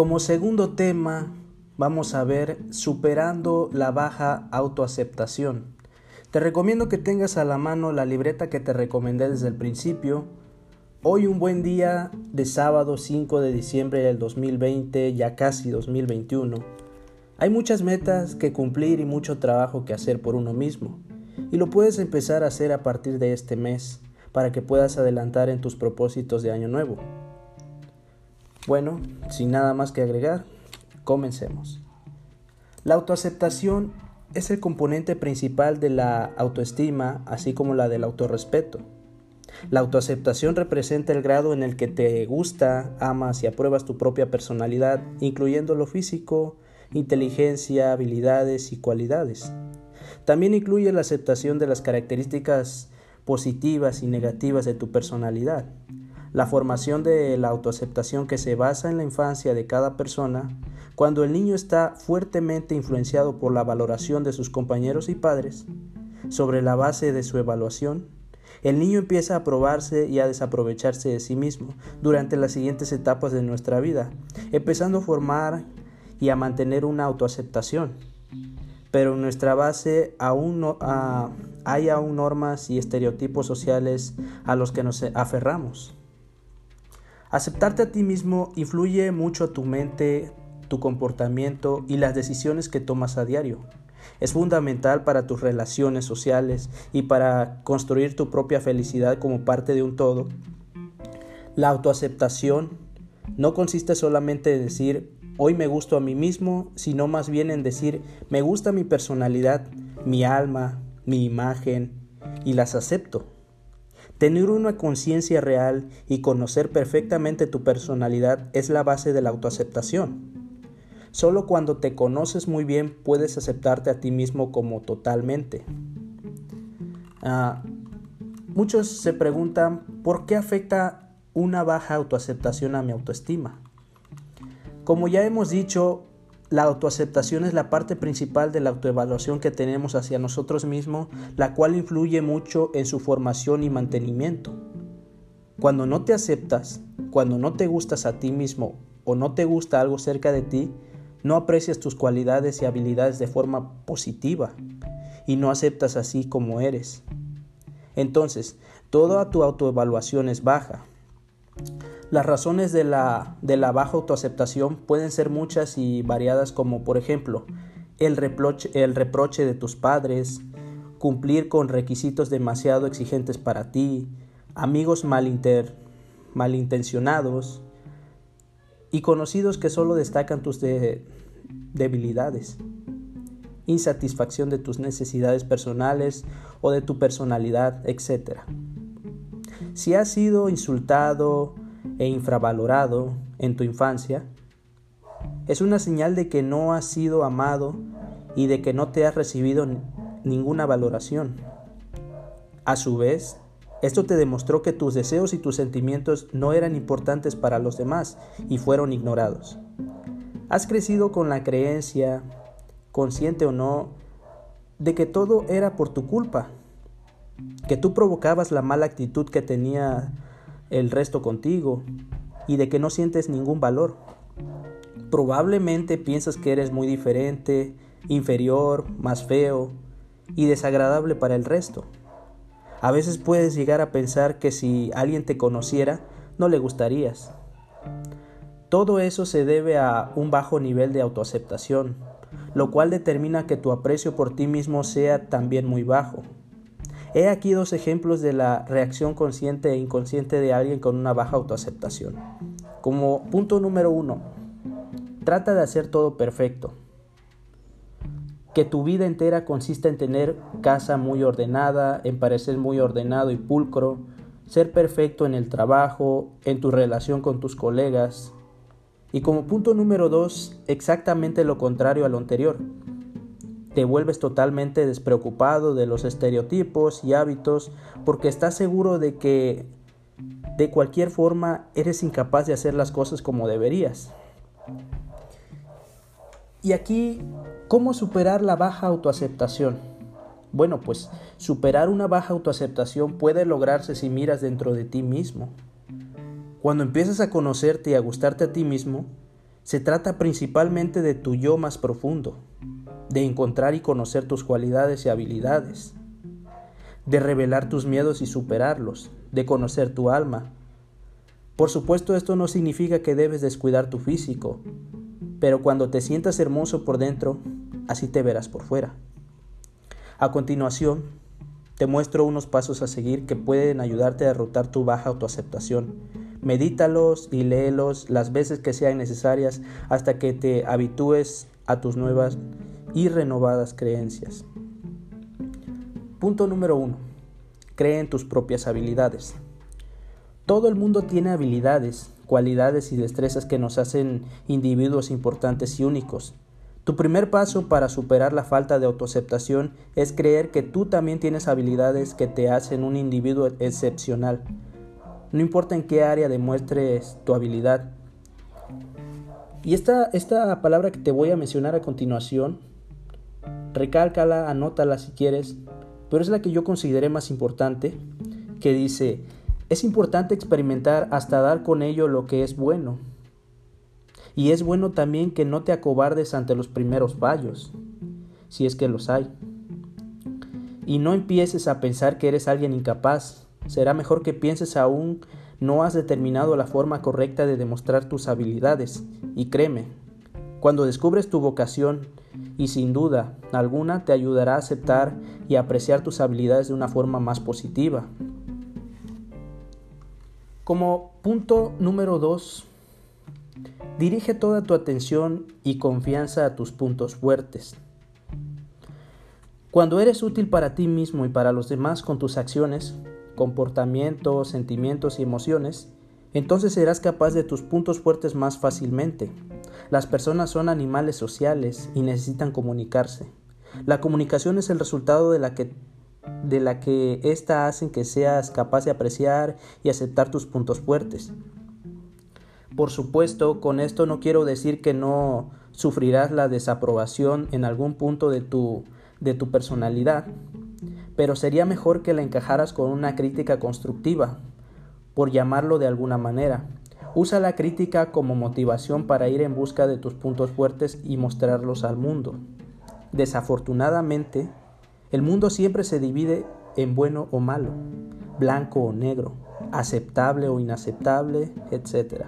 Como segundo tema, vamos a ver superando la baja autoaceptación. Te recomiendo que tengas a la mano la libreta que te recomendé desde el principio. Hoy un buen día de sábado 5 de diciembre del 2020, ya casi 2021. Hay muchas metas que cumplir y mucho trabajo que hacer por uno mismo. Y lo puedes empezar a hacer a partir de este mes para que puedas adelantar en tus propósitos de año nuevo. Bueno, sin nada más que agregar, comencemos. La autoaceptación es el componente principal de la autoestima, así como la del autorrespeto. La autoaceptación representa el grado en el que te gusta, amas y apruebas tu propia personalidad, incluyendo lo físico, inteligencia, habilidades y cualidades. También incluye la aceptación de las características positivas y negativas de tu personalidad. La formación de la autoaceptación que se basa en la infancia de cada persona, cuando el niño está fuertemente influenciado por la valoración de sus compañeros y padres, sobre la base de su evaluación, el niño empieza a probarse y a desaprovecharse de sí mismo durante las siguientes etapas de nuestra vida, empezando a formar y a mantener una autoaceptación. Pero en nuestra base aún no, ah, hay aún normas y estereotipos sociales a los que nos aferramos. Aceptarte a ti mismo influye mucho a tu mente, tu comportamiento y las decisiones que tomas a diario. Es fundamental para tus relaciones sociales y para construir tu propia felicidad como parte de un todo. La autoaceptación no consiste solamente en decir hoy me gusto a mí mismo, sino más bien en decir me gusta mi personalidad, mi alma, mi imagen y las acepto. Tener una conciencia real y conocer perfectamente tu personalidad es la base de la autoaceptación. Solo cuando te conoces muy bien puedes aceptarte a ti mismo como totalmente. Ah, muchos se preguntan por qué afecta una baja autoaceptación a mi autoestima. Como ya hemos dicho, la autoaceptación es la parte principal de la autoevaluación que tenemos hacia nosotros mismos, la cual influye mucho en su formación y mantenimiento. Cuando no te aceptas, cuando no te gustas a ti mismo o no te gusta algo cerca de ti, no aprecias tus cualidades y habilidades de forma positiva y no aceptas así como eres. Entonces, toda tu autoevaluación es baja. Las razones de la, de la baja autoaceptación pueden ser muchas y variadas como por ejemplo el reproche, el reproche de tus padres, cumplir con requisitos demasiado exigentes para ti, amigos malinter, malintencionados y conocidos que solo destacan tus debilidades, insatisfacción de tus necesidades personales o de tu personalidad, etc. Si has sido insultado, e infravalorado en tu infancia, es una señal de que no has sido amado y de que no te has recibido ninguna valoración. A su vez, esto te demostró que tus deseos y tus sentimientos no eran importantes para los demás y fueron ignorados. Has crecido con la creencia, consciente o no, de que todo era por tu culpa, que tú provocabas la mala actitud que tenía el resto contigo y de que no sientes ningún valor. Probablemente piensas que eres muy diferente, inferior, más feo y desagradable para el resto. A veces puedes llegar a pensar que si alguien te conociera, no le gustarías. Todo eso se debe a un bajo nivel de autoaceptación, lo cual determina que tu aprecio por ti mismo sea también muy bajo. He aquí dos ejemplos de la reacción consciente e inconsciente de alguien con una baja autoaceptación. Como punto número uno, trata de hacer todo perfecto. Que tu vida entera consista en tener casa muy ordenada, en parecer muy ordenado y pulcro, ser perfecto en el trabajo, en tu relación con tus colegas. Y como punto número dos, exactamente lo contrario a lo anterior te vuelves totalmente despreocupado de los estereotipos y hábitos porque estás seguro de que de cualquier forma eres incapaz de hacer las cosas como deberías. Y aquí, ¿cómo superar la baja autoaceptación? Bueno, pues superar una baja autoaceptación puede lograrse si miras dentro de ti mismo. Cuando empiezas a conocerte y a gustarte a ti mismo, Se trata principalmente de tu yo más profundo, de encontrar y conocer tus cualidades y habilidades, de revelar tus miedos y superarlos, de conocer tu alma. Por supuesto esto no significa que debes descuidar tu físico, pero cuando te sientas hermoso por dentro, así te verás por fuera. A continuación, te muestro unos pasos a seguir que pueden ayudarte a derrotar tu baja autoaceptación. Medítalos y léelos las veces que sean necesarias hasta que te habitúes a tus nuevas y renovadas creencias. Punto número 1. Cree en tus propias habilidades. Todo el mundo tiene habilidades, cualidades y destrezas que nos hacen individuos importantes y únicos. Tu primer paso para superar la falta de autoaceptación es creer que tú también tienes habilidades que te hacen un individuo excepcional. No importa en qué área demuestres tu habilidad. Y esta, esta palabra que te voy a mencionar a continuación, recálcala, anótala si quieres, pero es la que yo consideré más importante, que dice, es importante experimentar hasta dar con ello lo que es bueno. Y es bueno también que no te acobardes ante los primeros fallos, si es que los hay. Y no empieces a pensar que eres alguien incapaz. Será mejor que pienses aún no has determinado la forma correcta de demostrar tus habilidades. Y créeme, cuando descubres tu vocación y sin duda alguna te ayudará a aceptar y apreciar tus habilidades de una forma más positiva. Como punto número 2, dirige toda tu atención y confianza a tus puntos fuertes. Cuando eres útil para ti mismo y para los demás con tus acciones, comportamientos, sentimientos y emociones, entonces serás capaz de tus puntos fuertes más fácilmente. Las personas son animales sociales y necesitan comunicarse. La comunicación es el resultado de la que de la que ésta hacen que seas capaz de apreciar y aceptar tus puntos fuertes. Por supuesto, con esto no quiero decir que no sufrirás la desaprobación en algún punto de tu, de tu personalidad, pero sería mejor que la encajaras con una crítica constructiva, por llamarlo de alguna manera. Usa la crítica como motivación para ir en busca de tus puntos fuertes y mostrarlos al mundo. Desafortunadamente, el mundo siempre se divide en bueno o malo, blanco o negro, aceptable o inaceptable, etc.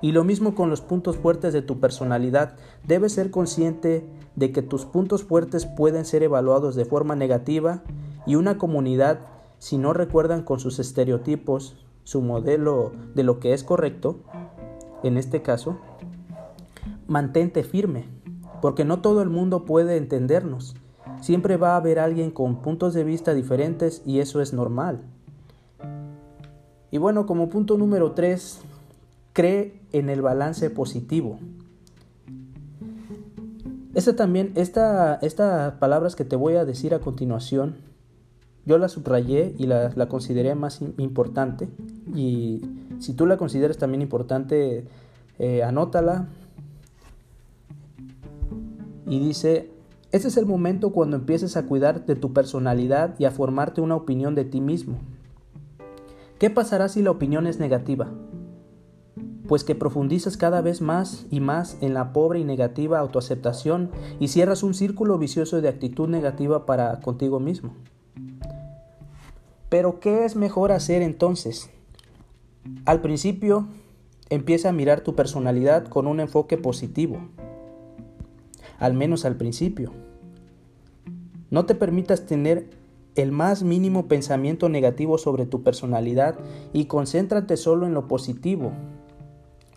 Y lo mismo con los puntos fuertes de tu personalidad. Debes ser consciente de que tus puntos fuertes pueden ser evaluados de forma negativa y una comunidad, si no recuerdan con sus estereotipos su modelo de lo que es correcto, en este caso, mantente firme, porque no todo el mundo puede entendernos Siempre va a haber alguien con puntos de vista diferentes y eso es normal. Y bueno, como punto número 3, cree en el balance positivo. Esta también, esta, estas palabras que te voy a decir a continuación, yo las subrayé y la, la consideré más importante. Y si tú la consideras también importante, eh, anótala. Y dice, ese es el momento cuando empieces a cuidar de tu personalidad y a formarte una opinión de ti mismo. ¿Qué pasará si la opinión es negativa? Pues que profundizas cada vez más y más en la pobre y negativa autoaceptación y cierras un círculo vicioso de actitud negativa para contigo mismo. Pero ¿qué es mejor hacer entonces? Al principio, empieza a mirar tu personalidad con un enfoque positivo al menos al principio. No te permitas tener el más mínimo pensamiento negativo sobre tu personalidad y concéntrate solo en lo positivo.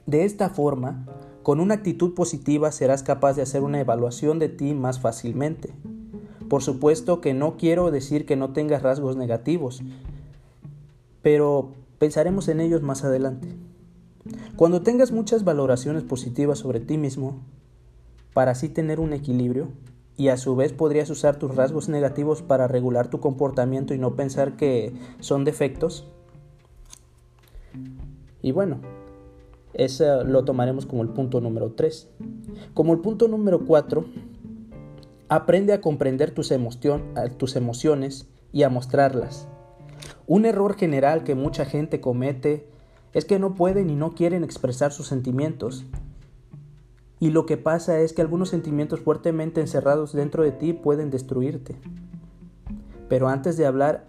De esta forma, con una actitud positiva serás capaz de hacer una evaluación de ti más fácilmente. Por supuesto que no quiero decir que no tengas rasgos negativos, pero pensaremos en ellos más adelante. Cuando tengas muchas valoraciones positivas sobre ti mismo, para así tener un equilibrio y a su vez podrías usar tus rasgos negativos para regular tu comportamiento y no pensar que son defectos. Y bueno, eso lo tomaremos como el punto número 3. Como el punto número 4, aprende a comprender tus, emociones y a mostrarlas. Un error general que mucha gente comete es que no pueden y no quieren expresar sus sentimientos Y lo que pasa es que algunos sentimientos fuertemente encerrados dentro de ti pueden destruirte. Pero antes de hablar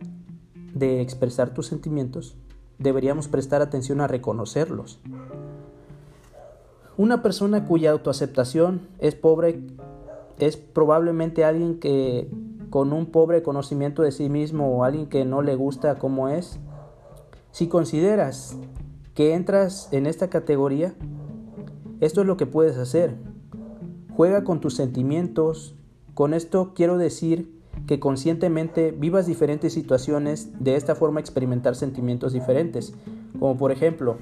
de expresar tus sentimientos, deberíamos prestar atención a reconocerlos. Una persona cuya autoaceptación es pobre es probablemente alguien que con un pobre conocimiento de sí mismo o alguien que no le gusta cómo es. Si consideras que entras en esta categoría, esto es lo que puedes hacer. Juega con tus sentimientos. Con esto quiero decir que conscientemente vivas diferentes situaciones, de esta forma experimentar sentimientos diferentes. Como por ejemplo,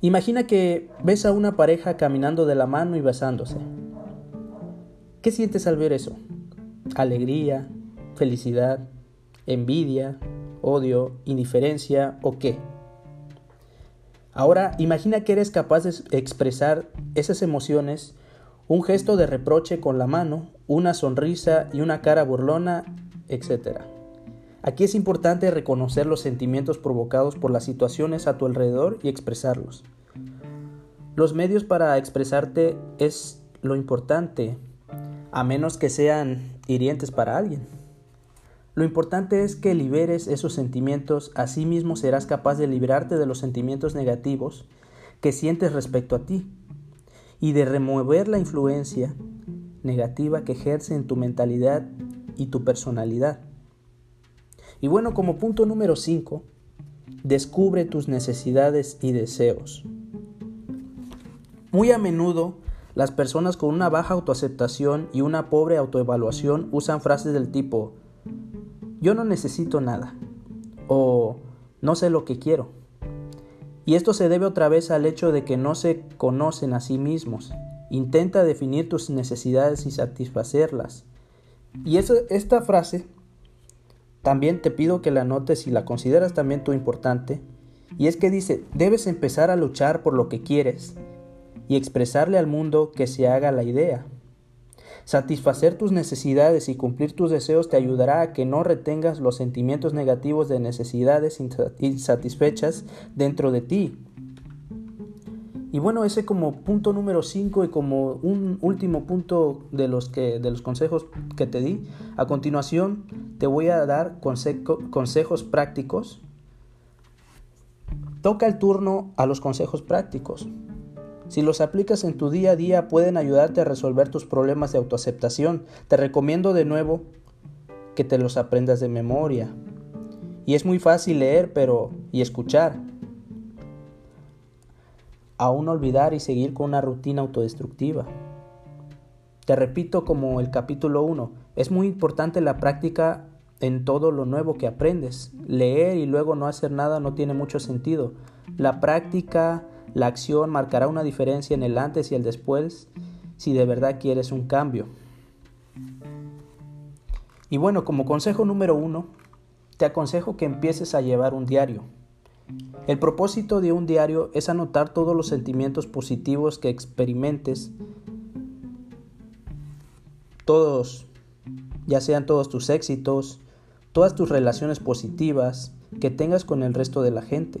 imagina que ves a una pareja caminando de la mano y besándose. ¿Qué sientes al ver eso? ¿Alegría? ¿Felicidad? ¿Envidia? ¿Odio? ¿Indiferencia? ¿O qué? Ahora imagina que eres capaz de expresar esas emociones, un gesto de reproche con la mano, una sonrisa y una cara burlona, etc. Aquí es importante reconocer los sentimientos provocados por las situaciones a tu alrededor y expresarlos. Los medios para expresarte es lo importante, a menos que sean hirientes para alguien. Lo importante es que liberes esos sentimientos, así mismo serás capaz de librarte de los sentimientos negativos que sientes respecto a ti y de remover la influencia negativa que ejerce en tu mentalidad y tu personalidad. Y bueno, como punto número 5, descubre tus necesidades y deseos. Muy a menudo las personas con una baja autoaceptación y una pobre autoevaluación usan frases del tipo yo no necesito nada o no sé lo que quiero. Y esto se debe otra vez al hecho de que no se conocen a sí mismos. Intenta definir tus necesidades y satisfacerlas. Y esta frase también te pido que la notes y la consideras también tú importante. Y es que dice, debes empezar a luchar por lo que quieres y expresarle al mundo que se haga la idea. Satisfacer tus necesidades y cumplir tus deseos te ayudará a que no retengas los sentimientos negativos de necesidades insatisfechas dentro de ti. Y bueno, ese como punto número 5 y como un último punto de los, que, de los consejos que te di, a continuación te voy a dar consejos prácticos. Toca el turno a los consejos prácticos. Si los aplicas en tu día a día pueden ayudarte a resolver tus problemas de autoaceptación. Te recomiendo de nuevo que te los aprendas de memoria. Y es muy fácil leer, pero y escuchar. Aún olvidar y seguir con una rutina autodestructiva. Te repito como el capítulo 1, es muy importante la práctica en todo lo nuevo que aprendes. Leer y luego no hacer nada no tiene mucho sentido. La práctica la acción marcará una diferencia en el antes y el después si de verdad quieres un cambio. Y bueno, como consejo número uno, te aconsejo que empieces a llevar un diario. El propósito de un diario es anotar todos los sentimientos positivos que experimentes, todos, ya sean todos tus éxitos, todas tus relaciones positivas que tengas con el resto de la gente.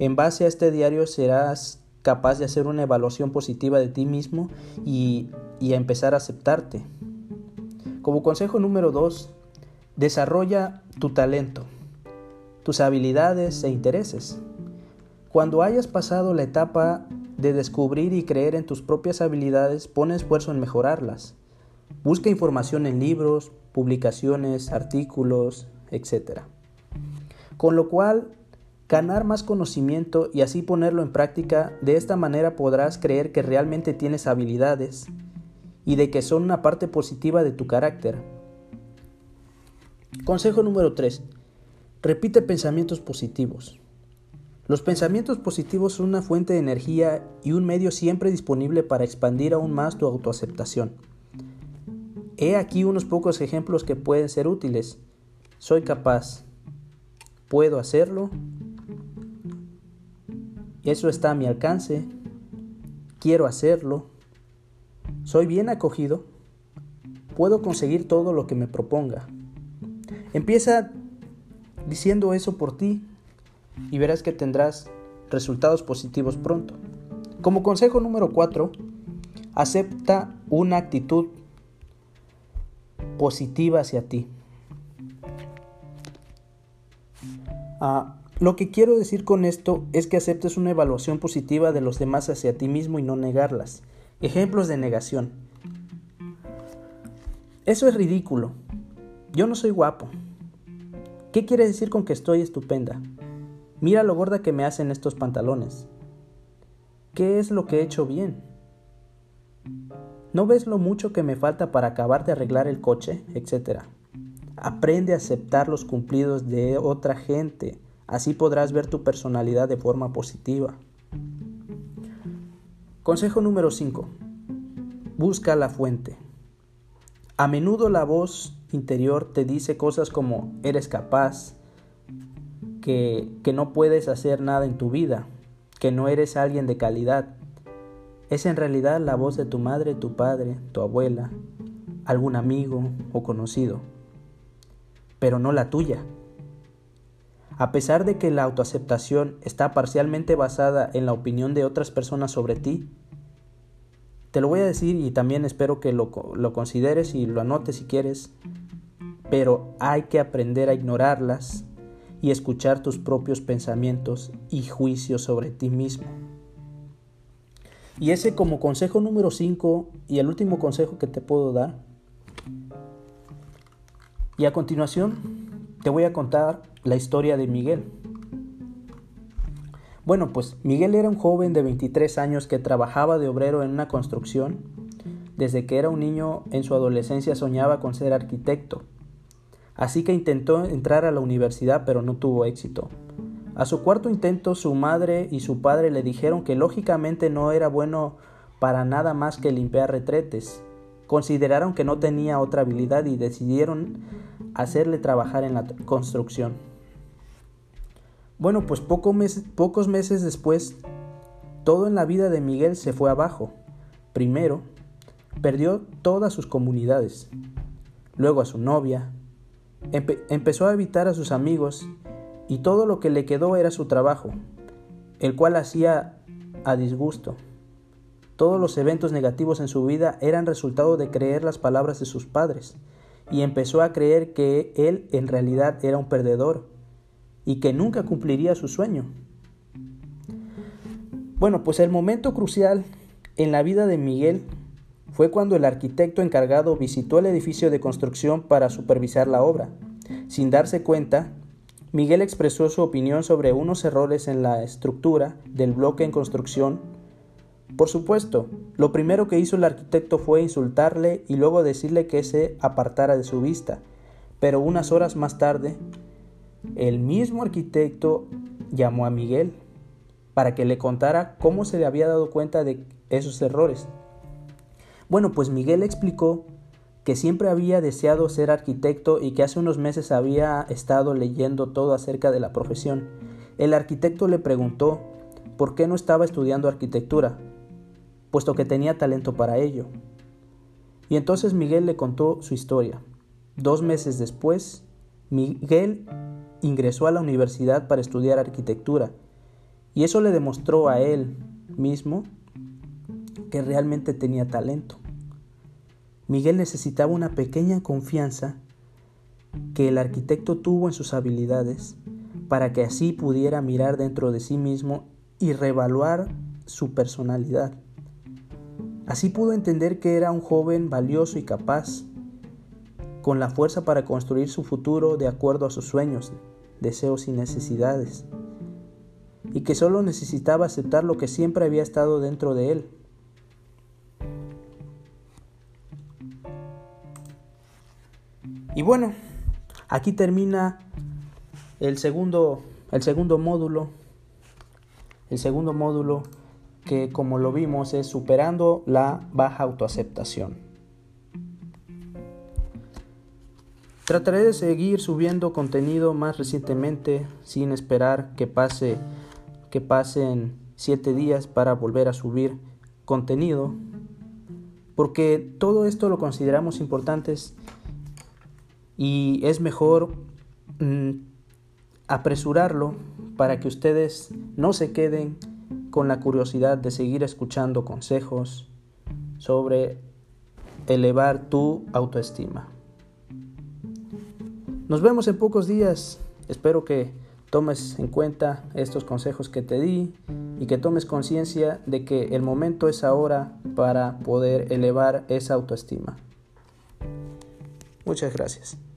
En base a este diario serás capaz de hacer una evaluación positiva de ti mismo y, a empezar a aceptarte. Como consejo número 2, desarrolla tu talento, tus habilidades e intereses. Cuando hayas pasado la etapa de descubrir y creer en tus propias habilidades, pon esfuerzo en mejorarlas. Busca información en libros, publicaciones, artículos, etc. Con lo cual ganar más conocimiento y así ponerlo en práctica, de esta manera podrás creer que realmente tienes habilidades y de que son una parte positiva de tu carácter. Consejo número 3. Repite pensamientos positivos. Los pensamientos positivos son una fuente de energía y un medio siempre disponible para expandir aún más tu autoaceptación. He aquí unos pocos ejemplos que pueden ser útiles. Soy capaz. Puedo hacerlo eso está a mi alcance. Quiero hacerlo. Soy bien acogido. Puedo conseguir todo lo que me proponga. Empieza diciendo eso por ti y verás que tendrás resultados positivos pronto. Como consejo número 4, Acepta una actitud positiva hacia ti. Ah, lo que quiero decir con esto es que aceptes una evaluación positiva de los demás hacia ti mismo y no negarlas. Ejemplos de negación. Eso es ridículo. Yo no soy guapo. ¿Qué quiere decir con que estoy estupenda? Mira lo gorda que me hacen estos pantalones. ¿Qué es lo que he hecho bien? ¿No ves lo mucho que me falta para acabar de arreglar el coche? etcétera. Aprende a aceptar los cumplidos de otra gente. Así podrás ver tu personalidad de forma positiva. Consejo número 5. Busca la fuente. A menudo la voz interior te dice cosas como eres capaz, que, que no puedes hacer nada en tu vida, que no eres alguien de calidad. Es en realidad la voz de tu madre, tu padre, tu abuela, algún amigo o conocido, pero no la tuya. A pesar de que la autoaceptación está parcialmente basada en la opinión de otras personas sobre ti, te lo voy a decir y también espero que lo, lo, consideres y lo anotes si quieres, pero hay que aprender a ignorarlas y escuchar tus propios pensamientos y juicios sobre ti mismo. Y ese como consejo número 5 y el último consejo que te puedo dar. Y a continuación te voy a contar la historia de Miguel. Bueno, pues Miguel era un joven de 23 años que trabajaba de obrero en una construcción. Desde que era un niño en su adolescencia soñaba con ser arquitecto así que intentó entrar a la universidad pero no tuvo éxito. A su cuarto intento su madre y su padre le dijeron que lógicamente no era bueno para nada más que limpiar retretes. Consideraron que no tenía otra habilidad y decidieron hacerle trabajar en la construcción. Bueno, pues pocos meses después, todo en la vida de Miguel se fue abajo. Primero, perdió todas sus comunidades, luego a su novia, empezó a evitar a sus amigos y todo lo que le quedó era su trabajo, el cual hacía a disgusto. Todos los eventos negativos en su vida eran resultado de creer las palabras de sus padres, y empezó a creer que él en realidad era un perdedor y que nunca cumpliría su sueño. Bueno, pues el momento crucial en la vida de Miguel fue cuando el arquitecto encargado visitó el edificio de construcción para supervisar la obra. Sin darse cuenta, Miguel expresó su opinión sobre unos errores en la estructura del bloque en construcción. Por supuesto, lo primero que hizo el arquitecto fue insultarle y luego decirle que se apartara de su vista. Pero unas horas más tarde, el mismo arquitecto llamó a Miguel para que le contara cómo se le había dado cuenta de esos errores. Bueno, pues Miguel explicó que siempre había deseado ser arquitecto y que hace unos meses había estado leyendo todo acerca de la profesión. El arquitecto le preguntó por qué no estaba estudiando arquitectura, puesto que tenía talento para ello. Y entonces Miguel le contó su historia. Dos meses después, Miguel ingresó a la universidad para estudiar arquitectura, y eso le demostró a él mismo que realmente tenía talento. Miguel necesitaba una pequeña confianza que el arquitecto tuvo en sus habilidades para que así pudiera mirar dentro de sí mismo y reevaluar su personalidad. Así pudo entender que era un joven valioso y capaz, con la fuerza para construir su futuro de acuerdo a sus sueños, deseos y necesidades, y que solo necesitaba aceptar lo que siempre había estado dentro de él, Y bueno, aquí termina el segundo, el segundo módulo. El segundo módulo que como lo vimos es superando la baja autoaceptación. Trataré de seguir subiendo contenido más recientemente sin esperar que pase que pasen siete días para volver a subir contenido porque todo esto lo consideramos importantes y es mejor mm, apresurarlo para que ustedes no se queden con la curiosidad de seguir escuchando consejos sobre elevar tu autoestima. Nos vemos en pocos días. Espero que tomes en cuenta estos consejos que te di y que tomes conciencia de que el momento es ahora para poder elevar esa autoestima. Muchas gracias.